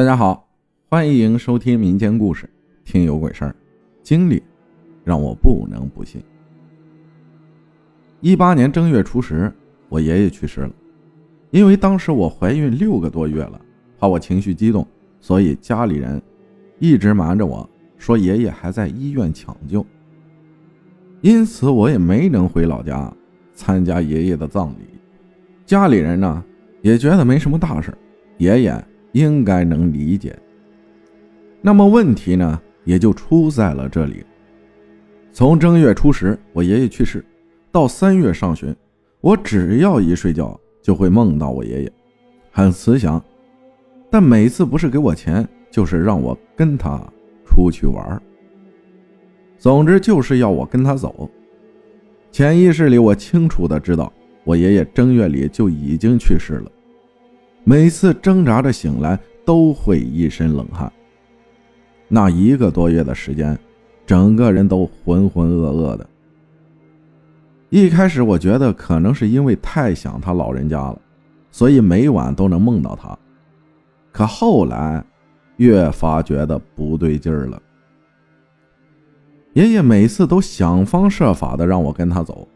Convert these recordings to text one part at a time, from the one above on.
大家好，欢迎收听民间故事，听有鬼事儿，经历让我不能不信。一八年正月初十，我爷爷去世了，因为当时我怀孕六个多月了，怕我情绪激动，所以家里人一直瞒着我说爷爷还在医院抢救，因此我也没能回老家参加爷爷的葬礼。家里人呢也觉得没什么大事，爷爷。应该能理解。那么问题呢，也就出在了这里。从正月初十我爷爷去世，到三月上旬，我只要一睡觉就会梦到我爷爷，很慈祥，但每次不是给我钱，就是让我跟他出去玩总之就是要我跟他走。潜意识里，我清楚的知道，我爷爷正月里就已经去世了。每次挣扎着醒来，都会一身冷汗。那一个多月的时间，整个人都浑浑噩噩的。一开始我觉得可能是因为太想他老人家了，所以每晚都能梦到他。可后来，越发觉得不对劲儿了。爷爷每次都想方设法的让我跟他走，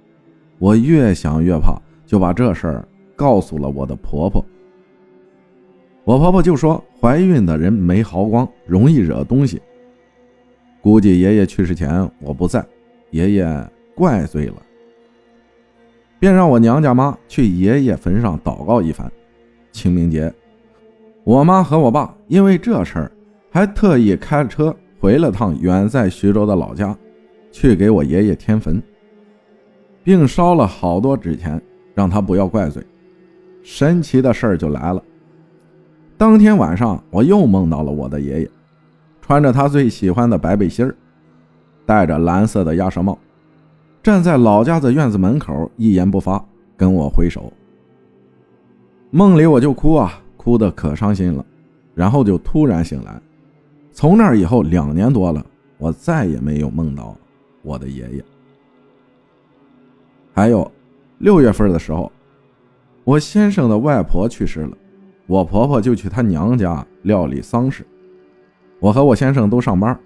我越想越怕，就把这事儿告诉了我的婆婆。我婆婆就说：“怀孕的人没毫光，容易惹东西。估计爷爷去世前我不在，爷爷怪罪了，便让我娘家妈去爷爷坟上祷告一番。清明节，我妈和我爸因为这事儿，还特意开车回了趟远在徐州的老家，去给我爷爷添坟，并烧了好多纸钱，让他不要怪罪。神奇的事儿就来了。”当天晚上，我又梦到了我的爷爷，穿着他最喜欢的白背心儿，戴着蓝色的鸭舌帽，站在老家的院子门口，一言不发，跟我挥手。梦里我就哭啊，哭得可伤心了，然后就突然醒来。从那以后两年多了，我再也没有梦到我的爷爷。还有，六月份的时候，我先生的外婆去世了。我婆婆就去她娘家料理丧事，我和我先生都上班，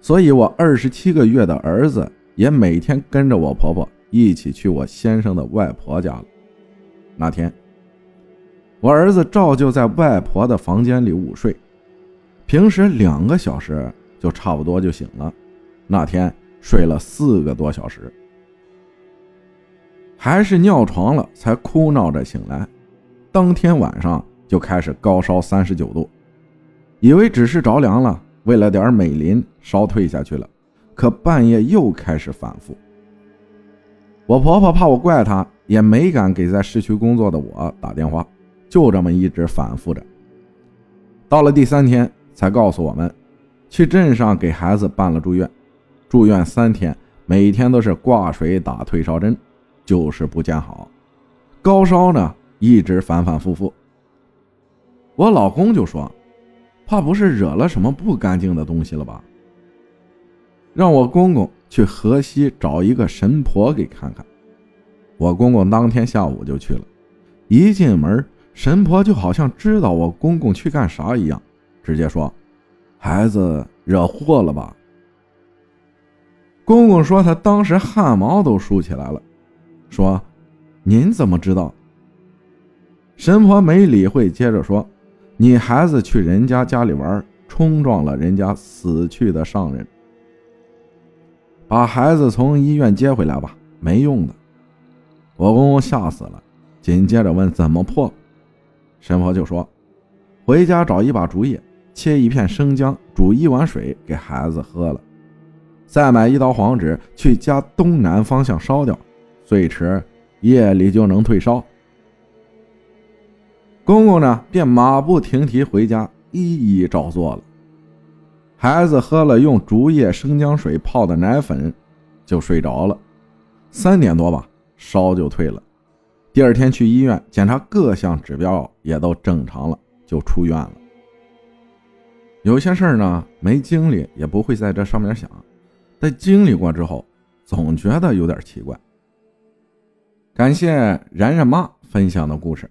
所以我二十七个月的儿子也每天跟着我婆婆一起去我先生的外婆家了。那天，我儿子照旧在外婆的房间里午睡，平时两个小时就差不多就醒了，那天睡了四个多小时，还是尿床了才哭闹着醒来。当天晚上。就开始高烧三十九度，以为只是着凉了，喂了点美林，烧退下去了。可半夜又开始反复。我婆婆怕我怪她，也没敢给在市区工作的我打电话，就这么一直反复着。到了第三天，才告诉我们，去镇上给孩子办了住院，住院三天，每天都是挂水打退烧针，就是不见好，高烧呢一直反反复复。我老公就说：“怕不是惹了什么不干净的东西了吧？”让我公公去河西找一个神婆给看看。我公公当天下午就去了，一进门，神婆就好像知道我公公去干啥一样，直接说：“孩子惹祸了吧？”公公说他当时汗毛都竖起来了，说：“您怎么知道？”神婆没理会，接着说。你孩子去人家家里玩，冲撞了人家死去的上人，把孩子从医院接回来吧，没用的。我公公吓死了，紧接着问怎么破，神婆就说：回家找一把竹叶，切一片生姜，煮一碗水给孩子喝了，再买一刀黄纸去家东南方向烧掉，最迟夜里就能退烧。公公呢，便马不停蹄回家，一一照做了。孩子喝了用竹叶生姜水泡的奶粉，就睡着了。三点多吧，烧就退了。第二天去医院检查，各项指标也都正常了，就出院了。有些事儿呢，没经历也不会在这上面想，但经历过之后，总觉得有点奇怪。感谢然然妈分享的故事。